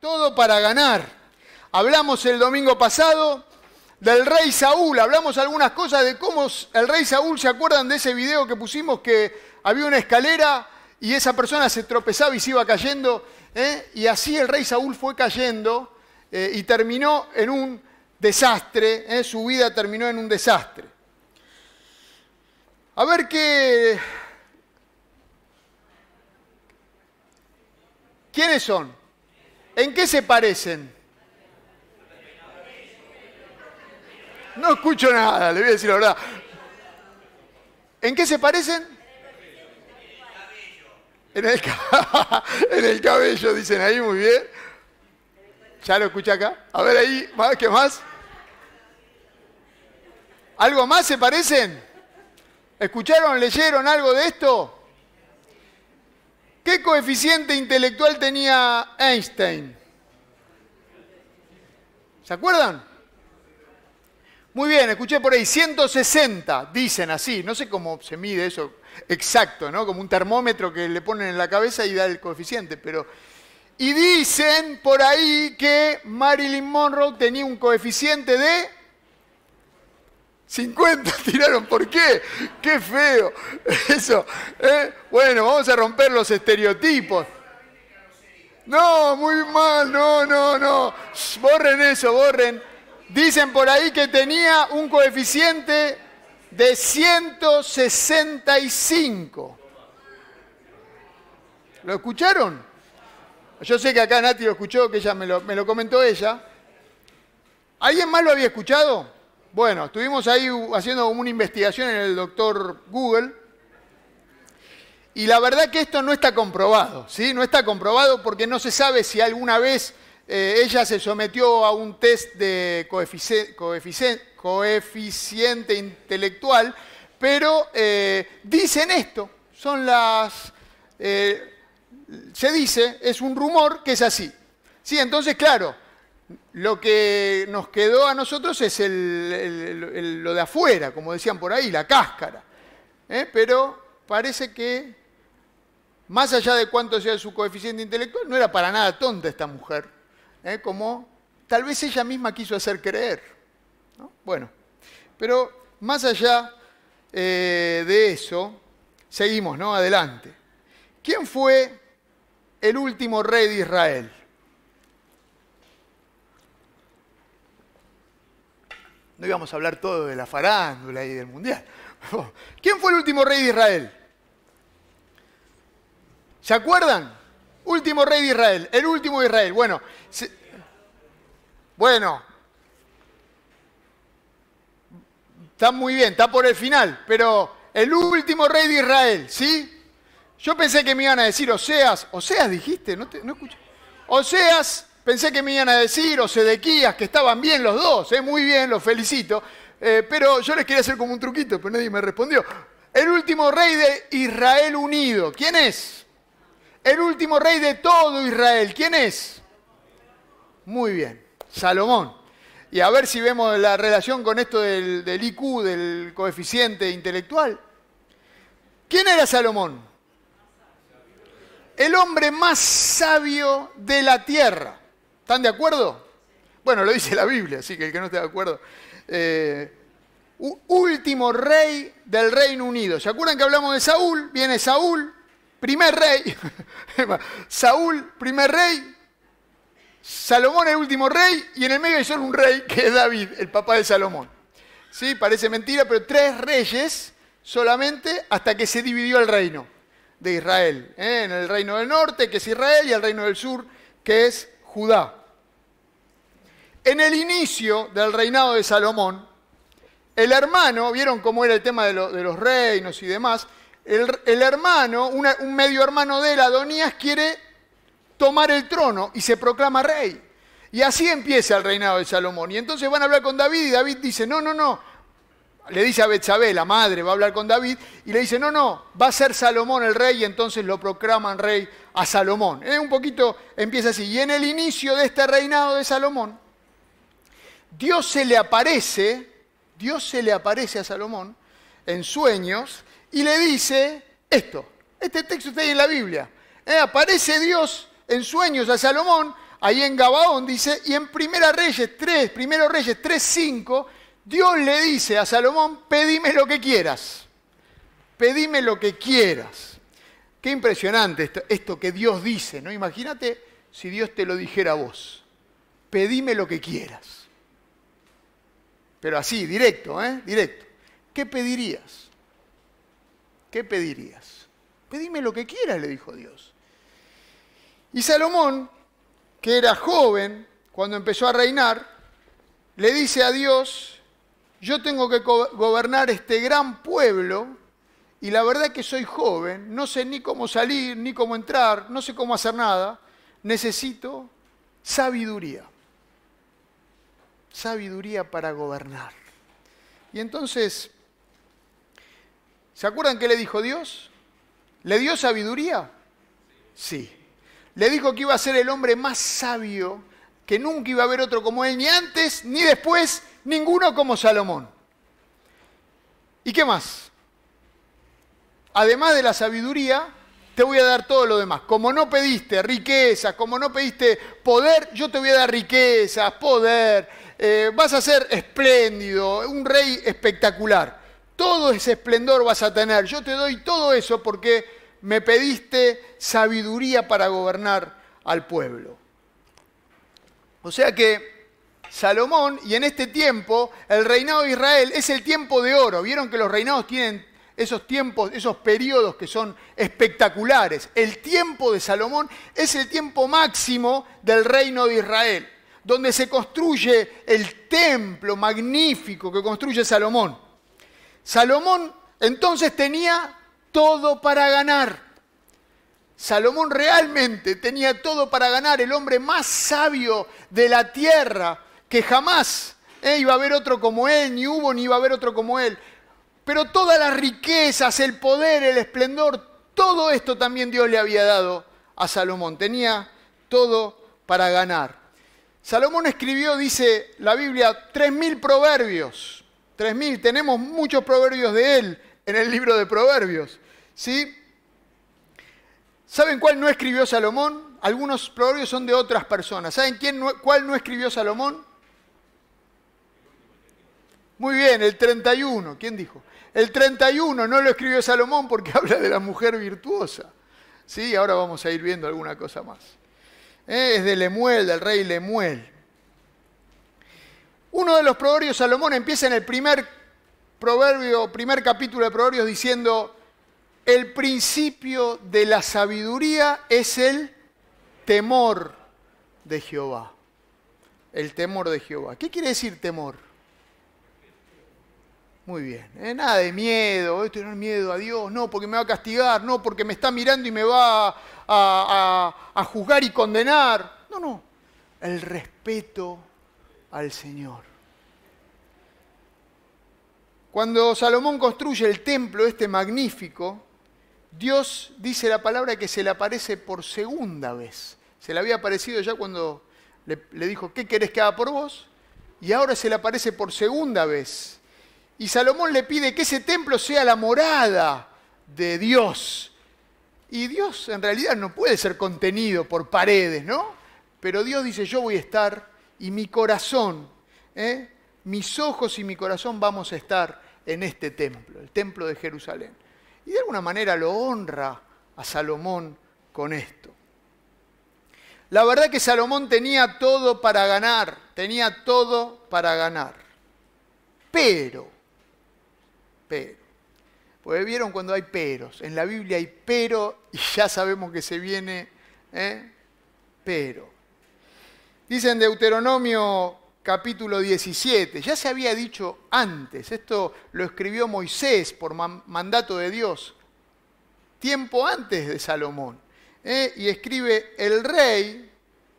Todo para ganar. Hablamos el domingo pasado del rey Saúl, hablamos algunas cosas de cómo el rey Saúl, ¿se acuerdan de ese video que pusimos que había una escalera y esa persona se tropezaba y se iba cayendo? ¿eh? Y así el rey Saúl fue cayendo eh, y terminó en un desastre, ¿eh? su vida terminó en un desastre. A ver qué... ¿Quiénes son? ¿En qué se parecen? No escucho nada, le voy a decir la verdad. ¿En qué se parecen? En el, en el cabello, dicen ahí, muy bien. ¿Ya lo escucha acá? A ver ahí, ¿qué más? ¿Algo más se parecen? ¿Escucharon, leyeron algo de esto? ¿Qué coeficiente intelectual tenía Einstein? ¿Se acuerdan? Muy bien, escuché por ahí, 160, dicen así, no sé cómo se mide eso exacto, ¿no? Como un termómetro que le ponen en la cabeza y da el coeficiente, pero... Y dicen por ahí que Marilyn Monroe tenía un coeficiente de 50 tiraron, ¿por qué? Qué feo. Eso. ¿eh? Bueno, vamos a romper los estereotipos. No, muy mal, no, no, no. borren eso, borren. Dicen por ahí que tenía un coeficiente de 165. ¿Lo escucharon? Yo sé que acá Nati lo escuchó, que ella me lo, me lo comentó ella. ¿Alguien más lo había escuchado? Bueno, estuvimos ahí haciendo una investigación en el doctor Google y la verdad que esto no está comprobado, ¿sí? No está comprobado porque no se sabe si alguna vez eh, ella se sometió a un test de coeficiente, intelectual, pero eh, dicen esto, son las... Eh, se dice, es un rumor que es así. Sí, entonces, claro, lo que nos quedó a nosotros es lo de afuera, como decían por ahí, la cáscara. Pero parece que, más allá de cuánto sea su coeficiente intelectual, no era para nada tonta esta mujer. ¿eh? como tal vez ella misma quiso hacer creer. Bueno, pero más allá eh, de eso, seguimos, ¿no? Adelante. ¿Quién fue el último rey de Israel? No íbamos a hablar todo de la farándula y del mundial. ¿Quién fue el último rey de Israel? ¿Se acuerdan? Último rey de Israel, el último de Israel. Bueno, bueno, está muy bien, está por el final, pero el último rey de Israel, ¿sí? Yo pensé que me iban a decir Oseas, Oseas dijiste, no, te, no escuché. Oseas, pensé que me iban a decir, o Sedequías, que estaban bien los dos, ¿eh? muy bien, los felicito, eh, pero yo les quería hacer como un truquito, pero nadie me respondió. El último rey de Israel unido, ¿quién es? El último rey de todo Israel, ¿quién es? Muy bien, Salomón. Y a ver si vemos la relación con esto del, IQ, del coeficiente intelectual. ¿Quién era Salomón? El hombre más sabio de la tierra. ¿Están de acuerdo? Bueno, lo dice la Biblia, así que el que no esté de acuerdo. Eh, último rey del Reino Unido. ¿Se acuerdan que hablamos de Saúl? Viene Saúl, primer rey. Saúl, primer rey. Salomón el último rey y en el medio hay solo un rey que es David, el papá de Salomón. ¿Sí? Parece mentira, pero tres reyes solamente hasta que se dividió el reino de Israel. ¿eh? En el reino del norte, que es Israel, y el reino del sur, que es Judá. En el inicio del reinado de Salomón, el hermano, vieron cómo era el tema de, los reinos y demás, el, hermano, un medio hermano de él, Adonías, quiere tomar el trono y se proclama rey. Y así empieza el reinado de Salomón. Y entonces van a hablar con David y David dice, no, no, no. Le dice a Betsabé, la madre, va a hablar con David y le dice, no, no, va a ser Salomón el rey y entonces lo proclaman rey a Salomón. Eh, un poquito empieza así. Y en el inicio de este reinado de Salomón, Dios se le aparece, Dios se le aparece a Salomón en sueños y le dice esto. Este texto está ahí en la Biblia. Eh, aparece Dios en sueños a Salomón ahí en Gabaón dice, y en Primera Reyes 3, Primero Reyes 3, 5, Dios le dice a Salomón, pedime lo que quieras, pedime lo que quieras. Qué impresionante esto, esto que Dios dice, ¿no? Imagínate si Dios te lo dijera a vos, pedime lo que quieras. Pero así, directo, ¿eh? Directo. ¿Qué pedirías? ¿Qué pedirías? Pedime lo que quieras, le dijo Dios. Y Salomón, que era joven cuando empezó a reinar, le dice a Dios, yo tengo que gobernar este gran pueblo y la verdad que soy joven, no sé ni cómo salir, ni cómo entrar, no sé cómo hacer nada, necesito sabiduría. Sabiduría para gobernar. Y entonces, ¿se acuerdan qué le dijo Dios? ¿Le dio sabiduría? Sí. Le dijo que iba a ser el hombre más sabio, que nunca iba a haber otro como él, ni antes, ni después, ninguno como Salomón. ¿Y qué más? Además de la sabiduría, te voy a dar todo lo demás. Como no pediste riquezas, como no pediste poder, yo te voy a dar riquezas, poder. Eh, vas a ser espléndido, un rey espectacular. Todo ese esplendor vas a tener. Yo te doy todo eso porque me pediste sabiduría para gobernar al pueblo. O sea que Salomón, y en este tiempo, el reinado de Israel es el tiempo de oro. Vieron que los reinados tienen esos tiempos, esos periodos que son espectaculares. El tiempo de Salomón es el tiempo máximo del reino de Israel, donde se construye el templo magnífico que construye Salomón. Salomón entonces tenía todo para ganar. Salomón realmente tenía todo para ganar, el hombre más sabio de la tierra, que jamás eh, iba a haber otro como él, ni hubo ni iba a haber otro como él. Pero todas las riquezas, el poder, el esplendor, todo esto también Dios le había dado a Salomón. Tenía todo para ganar. Salomón escribió, dice la Biblia, tres mil proverbios. Tres mil, tenemos muchos proverbios de él en el libro de proverbios. ¿sí? ¿Saben cuál no escribió Salomón? Algunos proverbios son de otras personas. ¿Saben quién cuál no escribió Salomón? Muy bien, el 31. ¿Quién dijo? El 31 no lo escribió Salomón porque habla de la mujer virtuosa. Sí, ahora vamos a ir viendo alguna cosa más. Eh, es de Lemuel, del rey Lemuel. Uno de los proverbios Salomón empieza en el primer proverbio, primer capítulo de Proverbios diciendo, el principio de la sabiduría es el temor de Jehová. El temor de Jehová. ¿Qué quiere decir temor? Muy bien, ¿eh? nada de miedo, tener miedo a Dios, no, porque me va a castigar, no, porque me está mirando y me va a, juzgar y condenar. No, no, el respeto al Señor. Cuando Salomón construye el templo este magnífico, Dios dice la palabra que se le aparece por segunda vez. Se le había aparecido ya cuando le, dijo, ¿qué querés que haga por vos? Y ahora se le aparece por segunda vez. Y Salomón le pide que ese templo sea la morada de Dios. Y Dios en realidad no puede ser contenido por paredes, ¿no? Pero Dios dice, yo voy a estar y mi corazón, ¿eh? mis ojos y mi corazón vamos a estar en este templo, el templo de Jerusalén. Y de alguna manera lo honra a Salomón con esto. La verdad que Salomón tenía todo para ganar, tenía todo para ganar. Pero, pero, pues vieron cuando hay peros, en la Biblia hay pero y ya sabemos que se viene, ¿eh? pero. Dice en Deuteronomio capítulo 17. Ya se había dicho antes, esto lo escribió Moisés por mandato de Dios, tiempo antes de Salomón. ¿eh? Y escribe, el rey,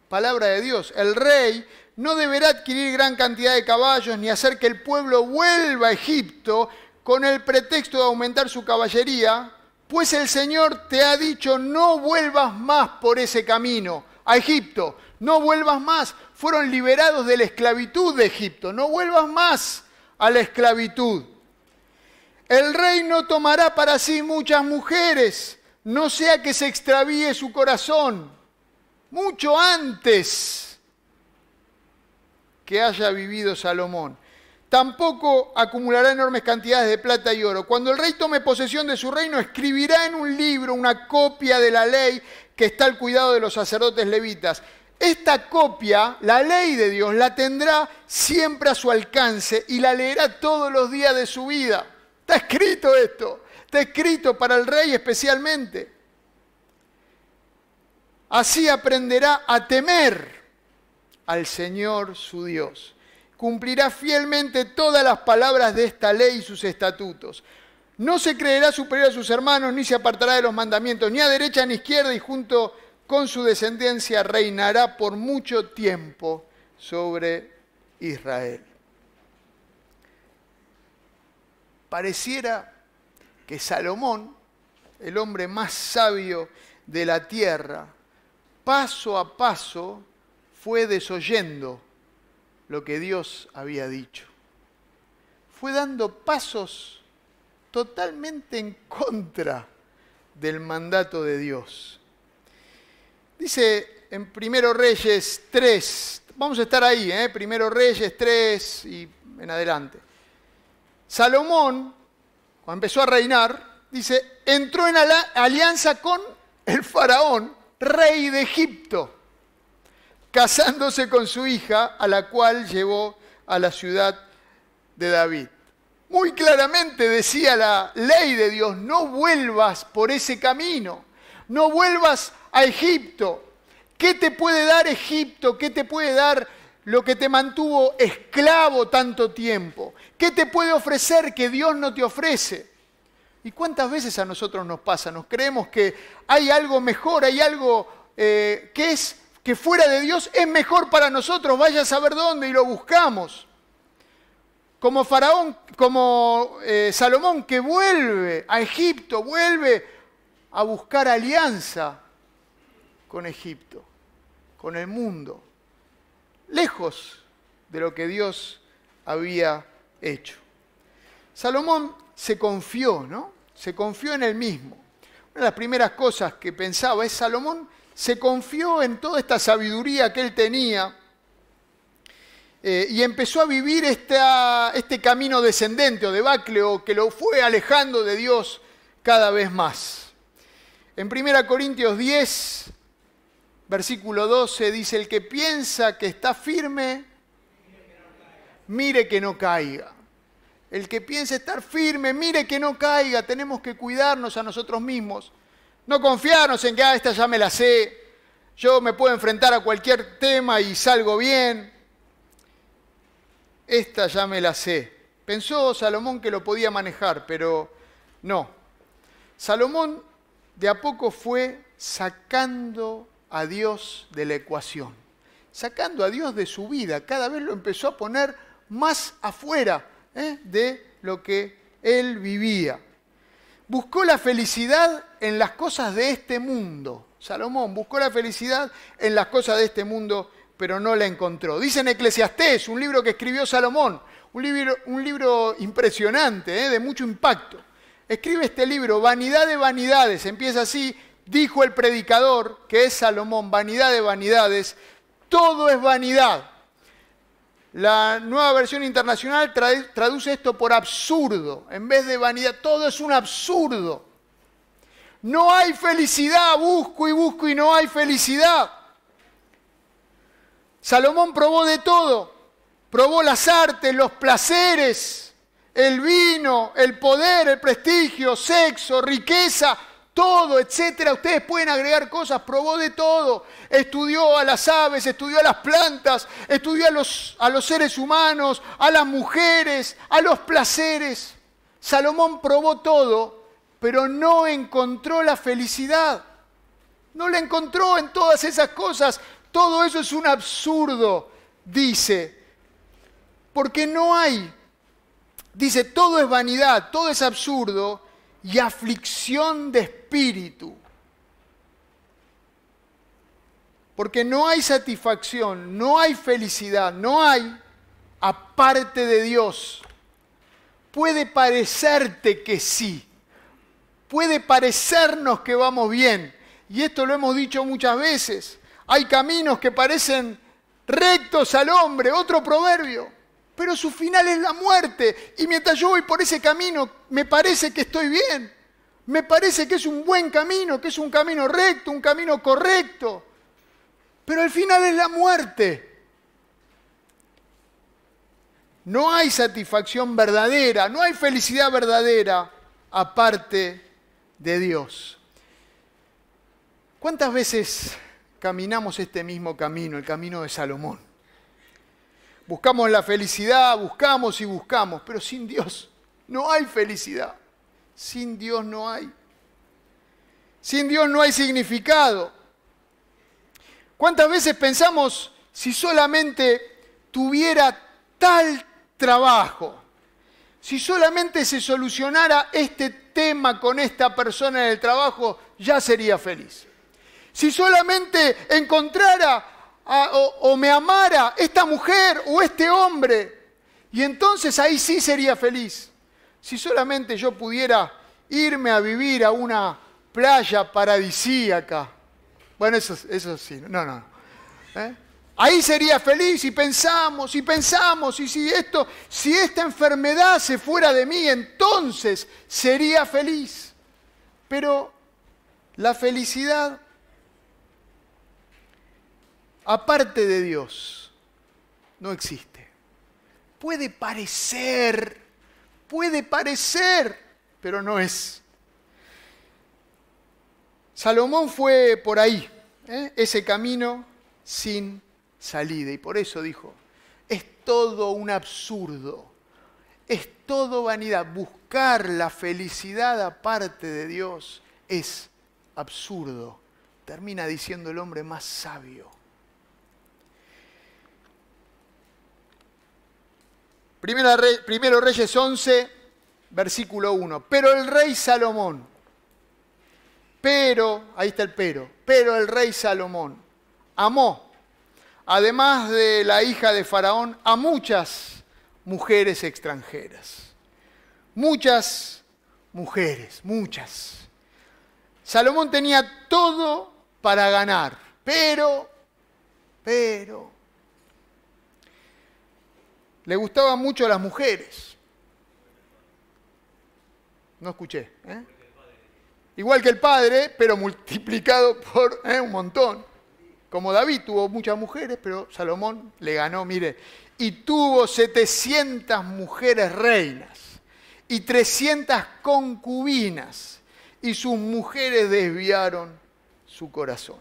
palabra de Dios, el rey no deberá adquirir gran cantidad de caballos ni hacer que el pueblo vuelva a Egipto con el pretexto de aumentar su caballería, pues el Señor te ha dicho, no vuelvas más por ese camino a Egipto, no vuelvas más. Fueron liberados de la esclavitud de Egipto, no vuelvas más a la esclavitud. El rey no tomará para sí muchas mujeres, no sea que se extravíe su corazón. mucho antes que haya vivido Salomón. Tampoco acumulará enormes cantidades de plata y oro. Cuando el rey tome posesión de su reino, escribirá en un libro una copia de la ley que está al cuidado de los sacerdotes levitas. Esta copia, la ley de Dios, la tendrá siempre a su alcance y la leerá todos los días de su vida. Está escrito esto, está escrito para el rey especialmente. Así aprenderá a temer al Señor su Dios. Cumplirá fielmente todas las palabras de esta ley y sus estatutos. No se creerá superior a sus hermanos, ni se apartará de los mandamientos, ni a derecha ni a izquierda, y junto con su descendencia reinará por mucho tiempo sobre Israel. Pareciera que Salomón, el hombre más sabio de la tierra, paso a paso fue desoyendo lo que Dios había dicho. Fue dando pasos totalmente en contra del mandato de Dios. Dice en Primero Reyes 3, vamos a estar ahí, ¿eh? Primero Reyes 3 y en adelante. Salomón, cuando empezó a reinar, dice, entró en alianza con el faraón rey de Egipto, casándose con su hija, a la cual llevó a la ciudad de David. Muy claramente decía la ley de Dios, no vuelvas por ese camino, no vuelvas a Egipto. ¿Qué te puede dar Egipto? ¿Qué te puede dar lo que te mantuvo esclavo tanto tiempo? ¿Qué te puede ofrecer que Dios no te ofrece? ¿Y cuántas veces a nosotros nos pasa? Nos creemos que hay algo mejor, hay algo eh, que es que fuera de Dios es mejor para nosotros, vaya a saber dónde y lo buscamos. Como Faraón, como eh, Salomón que vuelve a Egipto, vuelve a buscar alianza con Egipto, con el mundo, lejos de lo que Dios había hecho. Salomón se confió, ¿no? Se confió en él mismo. Una de las primeras cosas que pensaba es Salomón se confió en toda esta sabiduría que él tenía eh, y empezó a vivir este camino descendente o debacle o que lo fue alejando de Dios cada vez más. En 1 Corintios 10, versículo 12 dice, el que piensa que está firme, mire que no caiga. El que piense estar firme, mire que no caiga. Tenemos que cuidarnos a nosotros mismos. No confiarnos en que, ah, esta ya me la sé. Yo me puedo enfrentar a cualquier tema y salgo bien. Esta ya me la sé. Pensó Salomón que lo podía manejar, pero no. Salomón de a poco fue sacando a Dios de la ecuación, sacando a Dios de su vida. Cada vez lo empezó a poner más afuera ¿eh? de lo que él vivía. Buscó la felicidad en las cosas de este mundo. Salomón buscó la felicidad en las cosas de este mundo, pero no la encontró. Dice en Eclesiastés, un libro que escribió Salomón, un libro, impresionante, ¿eh? de mucho impacto. Escribe este libro, Vanidad de Vanidades, empieza así, dijo el predicador, que es Salomón, vanidad de vanidades, todo es vanidad. La nueva versión internacional traduce esto por absurdo. En vez de vanidad, todo es un absurdo. No hay felicidad, busco y busco y no hay felicidad. Salomón probó de todo. Probó las artes, los placeres, el vino, el poder, el prestigio, sexo, riqueza, todo, etcétera. Ustedes pueden agregar cosas, probó de todo. Estudió a las aves, estudió a las plantas, estudió a los, a los seres humanos, a las mujeres, a los placeres. Salomón probó todo, pero no encontró la felicidad. No la encontró en todas esas cosas. Todo eso es un absurdo, dice. Porque no hay, dice, todo es vanidad, todo es absurdo y aflicción de espíritu. Porque no hay satisfacción, no hay felicidad, no hay aparte de Dios. Puede parecerte que sí, puede parecernos que vamos bien, y esto lo hemos dicho muchas veces. Hay caminos que parecen rectos al hombre, otro proverbio, pero su final es la muerte. Y mientras yo voy por ese camino, me parece que estoy bien. Me parece que es un buen camino, que es un camino recto, un camino correcto. Pero el final es la muerte. No hay satisfacción verdadera, no hay felicidad verdadera aparte de Dios. ¿Cuántas veces caminamos este mismo camino, el camino de Salomón? Buscamos la felicidad, buscamos y buscamos, pero sin Dios no hay felicidad. Sin Dios no hay. Sin Dios no hay significado. ¿Cuántas veces pensamos si solamente tuviera tal trabajo, si solamente se solucionara este tema con esta persona en el trabajo, ya sería feliz? Si solamente encontrara o, me amara esta mujer o este hombre, y entonces ahí sí sería feliz. Si solamente yo pudiera irme a vivir a una playa paradisíaca. Bueno, eso, eso sí, no, no. ¿Eh? Ahí sería feliz y pensamos y pensamos y si esto, si esta enfermedad se fuera de mí, entonces sería feliz. Pero la felicidad, aparte de Dios, no existe. Puede parecer puede parecer, pero no es. Salomón fue por ahí, ¿eh? ese camino sin salida. Y por eso dijo, es todo un absurdo, es todo vanidad. Buscar la felicidad aparte de Dios es absurdo. Termina diciendo el hombre más sabio. Primero Reyes 11, versículo 1. Pero el rey Salomón, pero, ahí está el pero, pero el rey Salomón amó, además de la hija de Faraón, a muchas mujeres extranjeras. Muchas mujeres, muchas. Salomón tenía todo para ganar, pero, pero, le gustaban mucho las mujeres. No escuché. ¿eh? Igual que el padre, pero multiplicado por ¿eh? un montón. Como David tuvo muchas mujeres, pero Salomón le ganó, mire, y tuvo 700 mujeres reinas y 300 concubinas, y sus mujeres desviaron su corazón.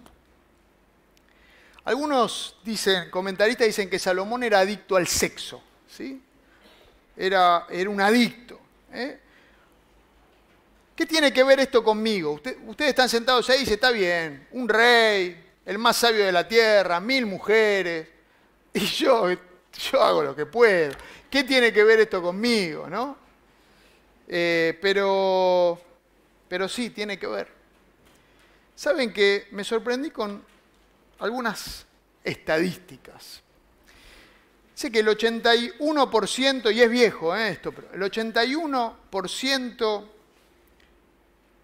Algunos dicen, comentaristas dicen que Salomón era adicto al sexo. ¿Sí? Era, era un adicto. ¿eh? ¿Qué tiene que ver esto conmigo? ustedes están sentados ahí y dicen, está bien, un rey, el más sabio de la tierra, mil mujeres, y yo, yo hago lo que puedo. ¿Qué tiene que ver esto conmigo? ¿no? Eh, pero, pero sí, tiene que ver. Saben que me sorprendí con algunas estadísticas. Sé que el 81%, y es viejo ¿eh? esto, pero el 81%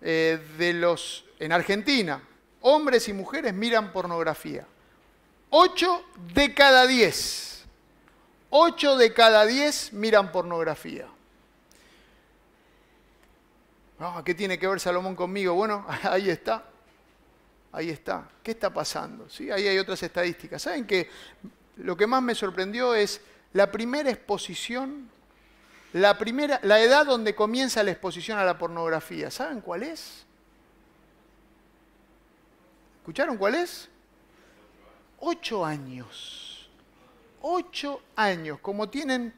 eh, de los, en Argentina, hombres y mujeres miran pornografía. 8 de cada 10. 8 de cada 10 miran pornografía. Ah, ¿Qué tiene que ver Salomón conmigo? Bueno, ahí está. Ahí está. ¿Qué está pasando? ¿Sí? Ahí hay otras estadísticas. ¿Saben que lo que más me sorprendió es la primera exposición, la, primera, la edad donde comienza la exposición a la pornografía. ¿Saben cuál es? ¿Escucharon cuál es? Ocho años. Ocho años. Como tienen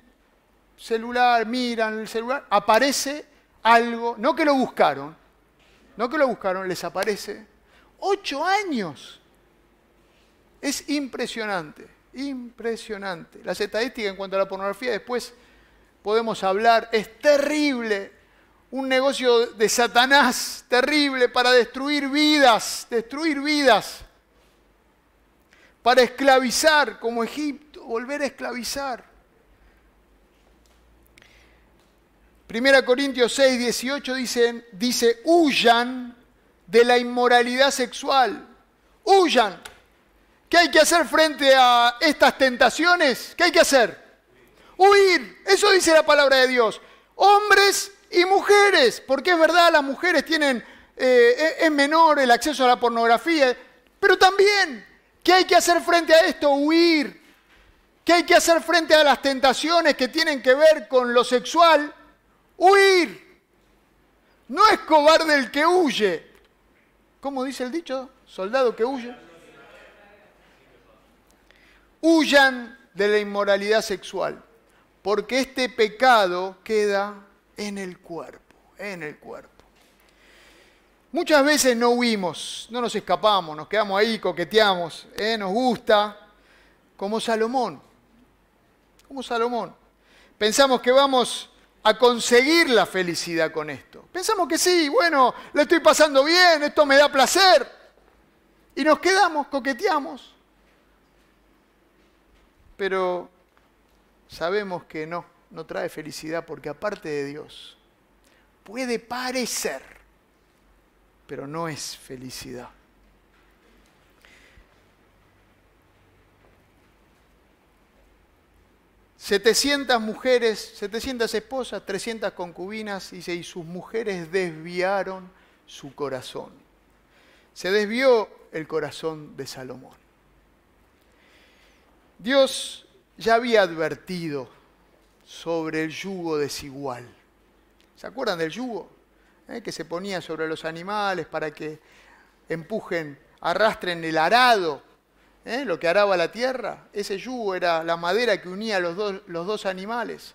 celular, miran el celular, aparece algo, no que lo buscaron, no que lo buscaron, les aparece. Ocho años. Es impresionante. Impresionante. Las estadísticas en cuanto a la pornografía después podemos hablar. Es terrible. Un negocio de Satanás terrible para destruir vidas, destruir vidas. Para esclavizar como Egipto, volver a esclavizar. Primera Corintios 6, 18 dicen, dice, huyan de la inmoralidad sexual. Huyan. ¿Qué hay que hacer frente a estas tentaciones? ¿Qué hay que hacer? Huir. Eso dice la palabra de Dios. Hombres y mujeres, porque es verdad, las mujeres tienen, eh, es menor el acceso a la pornografía, pero también, ¿qué hay que hacer frente a esto? Huir. ¿Qué hay que hacer frente a las tentaciones que tienen que ver con lo sexual? Huir. No es cobarde el que huye. ¿Cómo dice el dicho? Soldado que huye. Huyan de la inmoralidad sexual, porque este pecado queda en el cuerpo, en el cuerpo. Muchas veces no huimos, no nos escapamos, nos quedamos ahí, coqueteamos, ¿eh? nos gusta, como Salomón, como Salomón. Pensamos que vamos a conseguir la felicidad con esto. Pensamos que sí, bueno, lo estoy pasando bien, esto me da placer. Y nos quedamos, coqueteamos. Pero sabemos que no, no trae felicidad porque aparte de Dios, puede parecer, pero no es felicidad. 700 mujeres, 700 esposas, 300 concubinas, y sus mujeres desviaron su corazón. Se desvió el corazón de Salomón. Dios ya había advertido sobre el yugo desigual. ¿Se acuerdan del yugo? ¿Eh? Que se ponía sobre los animales para que empujen, arrastren el arado ¿eh? lo que araba la tierra, ese yugo era la madera que unía los dos, los dos animales.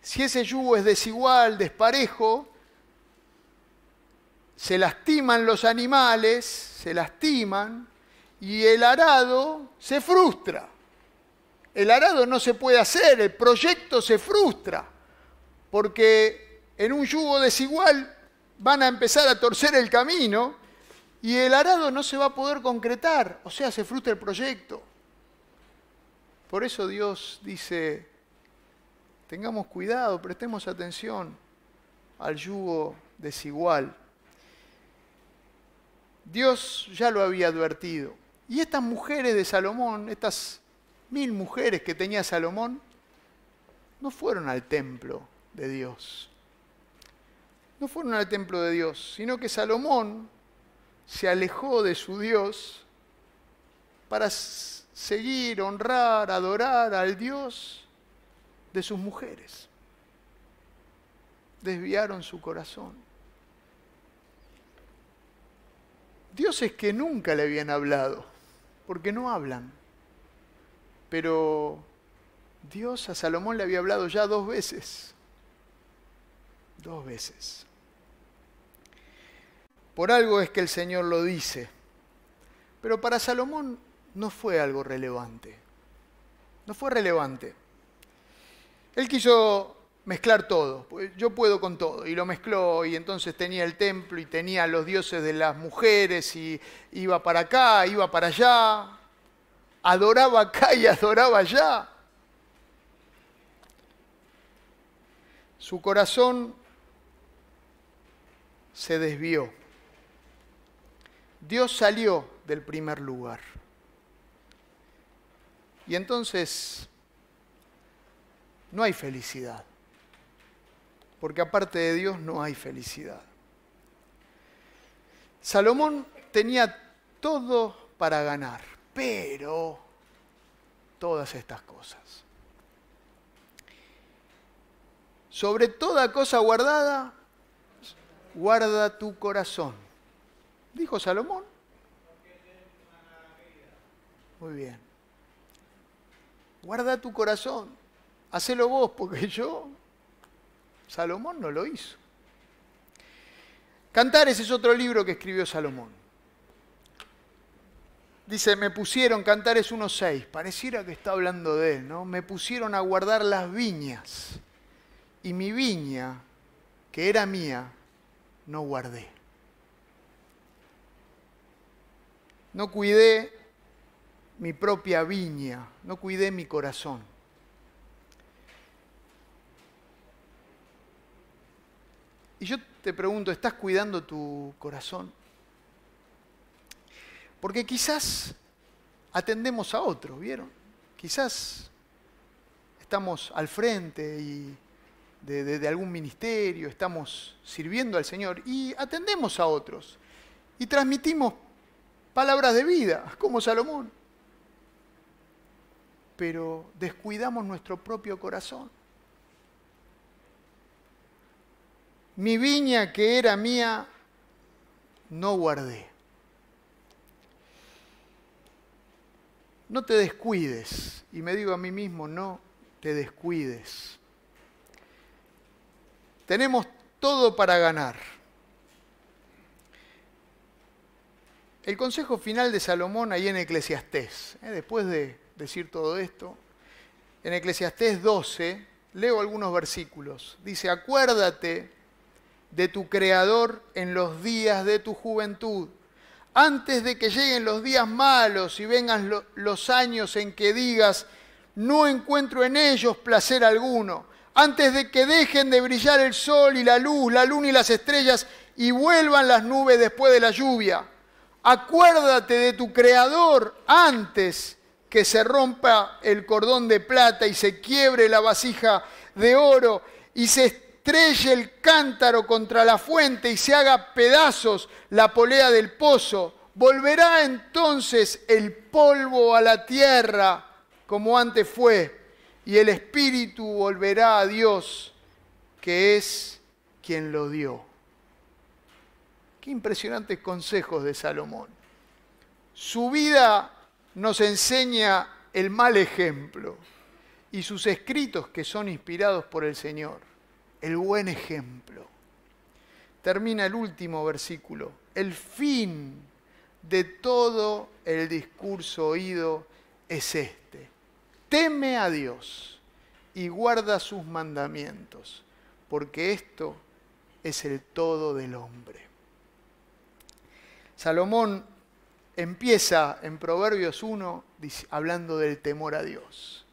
Si ese yugo es desigual, desparejo, se lastiman los animales, se lastiman y el arado se frustra. El arado no se puede hacer, el proyecto se frustra, porque en un yugo desigual van a empezar a torcer el camino y el arado no se va a poder concretar, o sea, se frustra el proyecto. Por eso Dios dice, tengamos cuidado, prestemos atención al yugo desigual. Dios ya lo había advertido. Y estas mujeres de Salomón, estas mil mujeres que tenía Salomón, no fueron al templo de Dios. No fueron al templo de Dios, sino que Salomón se alejó de su Dios para seguir, honrar, adorar al Dios de sus mujeres. Desviaron su corazón. Dios es que nunca le habían hablado, porque no hablan. Pero Dios a Salomón le había hablado ya dos veces. Dos veces. Por algo es que el Señor lo dice. Pero para Salomón no fue algo relevante. No fue relevante. Él quiso mezclar todo. Yo puedo con todo. Y lo mezcló y entonces tenía el templo y tenía los dioses de las mujeres y iba para acá, iba para allá. Adoraba acá y adoraba allá. Su corazón se desvió. Dios salió del primer lugar. Y entonces no hay felicidad, porque aparte de Dios no hay felicidad. Salomón tenía todo para ganar, pero todas estas cosas. Sobre toda cosa guardada, guarda tu corazón Dijo Salomón. Muy bien. Guarda tu corazón. Hacelo vos, porque yo, Salomón no lo hizo. Cantares es otro libro que escribió Salomón. Dice, me pusieron, Cantares 1.6, pareciera que está hablando de él, ¿no? Me pusieron a guardar las viñas y mi viña, que era mía, no guardé. no cuidé mi propia viña, no cuidé mi corazón. Y yo te pregunto, ¿estás cuidando tu corazón? Porque quizás atendemos a otros, ¿vieron? Quizás estamos al frente y de, de, algún ministerio, estamos sirviendo al Señor y atendemos a otros y transmitimos palabras de vida, como Salomón. Pero descuidamos nuestro propio corazón. Mi viña que era mía, no guardé. No te descuides. Y me digo a mí mismo, no te descuides. Tenemos todo para ganar. El consejo final de Salomón ahí en Eclesiastés, ¿eh? después de decir todo esto, en Eclesiastés 12, leo algunos versículos. Dice, acuérdate de tu Creador en los días de tu juventud, antes de que lleguen los días malos y vengan los años en que digas, no encuentro en ellos placer alguno, antes de que dejen de brillar el sol y la luz, la luna y las estrellas, y vuelvan las nubes después de la lluvia acuérdate de tu Creador antes que se rompa el cordón de plata y se quiebre la vasija de oro y se estrelle el cántaro contra la fuente y se haga pedazos la polea del pozo. Volverá entonces el polvo a la tierra como antes fue y el espíritu volverá a Dios que es quien lo dio impresionantes consejos de Salomón. Su vida nos enseña el mal ejemplo y sus escritos que son inspirados por el Señor, el buen ejemplo. Termina el último versículo. El fin de todo el discurso oído es este. Teme a Dios y guarda sus mandamientos, porque esto es el todo del hombre. Salomón empieza en Proverbios 1 hablando del temor a Dios.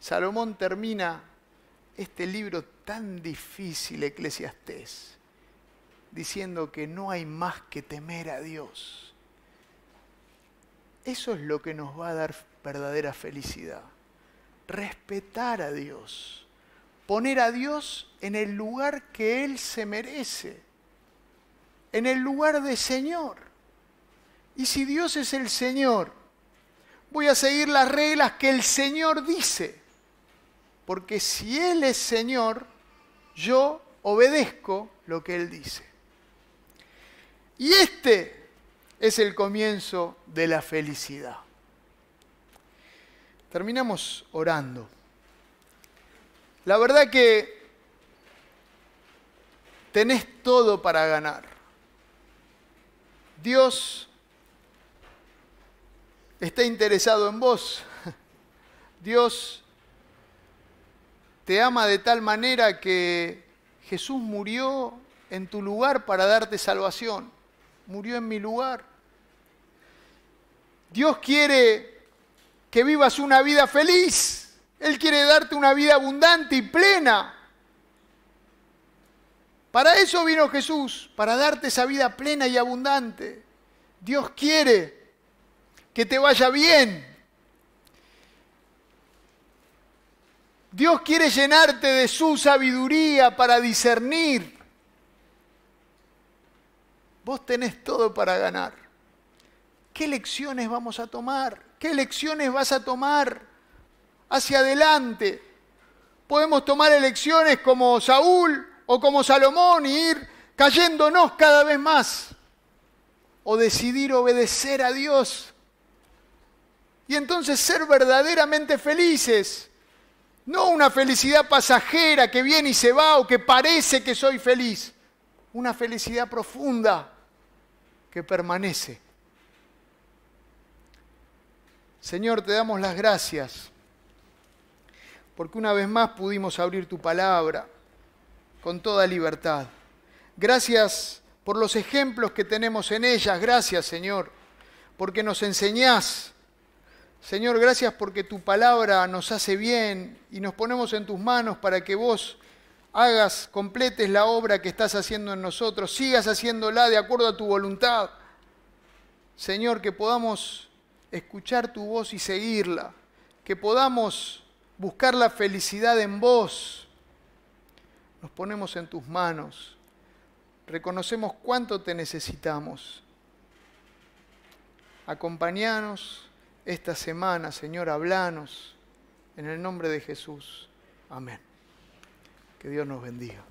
Salomón termina este libro tan difícil, Eclesiastés, diciendo que no hay más que temer a Dios. Eso es lo que nos va a dar verdadera felicidad. Respetar a Dios. Poner a Dios en el lugar que Él se merece. En el lugar de Señor. Y si Dios es el Señor, voy a seguir las reglas que el Señor dice. Porque si Él es Señor, yo obedezco lo que Él dice. Y este es el comienzo de la felicidad. Terminamos orando. La verdad que tenés todo para ganar. Dios está interesado en vos. Dios te ama de tal manera que Jesús murió en tu lugar para darte salvación. Murió en mi lugar. Dios quiere que vivas una vida feliz. Él quiere darte una vida abundante y plena. Para eso vino Jesús, para darte esa vida plena y abundante. Dios quiere que te vaya bien. Dios quiere llenarte de su sabiduría para discernir. Vos tenés todo para ganar. ¿Qué lecciones vamos a tomar? ¿Qué lecciones vas a tomar hacia adelante? Podemos tomar elecciones como Saúl o como Salomón y ir cayéndonos cada vez más. O decidir obedecer a Dios y entonces ser verdaderamente felices. No una felicidad pasajera que viene y se va o que parece que soy feliz. Una felicidad profunda que permanece. Señor, te damos las gracias porque una vez más pudimos abrir tu palabra con toda libertad. Gracias por los ejemplos que tenemos en ellas. Gracias, Señor, porque nos enseñás Señor, gracias porque tu palabra nos hace bien y nos ponemos en tus manos para que vos hagas, completes la obra que estás haciendo en nosotros, sigas haciéndola de acuerdo a tu voluntad. Señor, que podamos escuchar tu voz y seguirla, que podamos buscar la felicidad en vos. Nos ponemos en tus manos, reconocemos cuánto te necesitamos. Acompañanos esta semana, Señor, hablanos en el nombre de Jesús. Amén. Que Dios nos bendiga.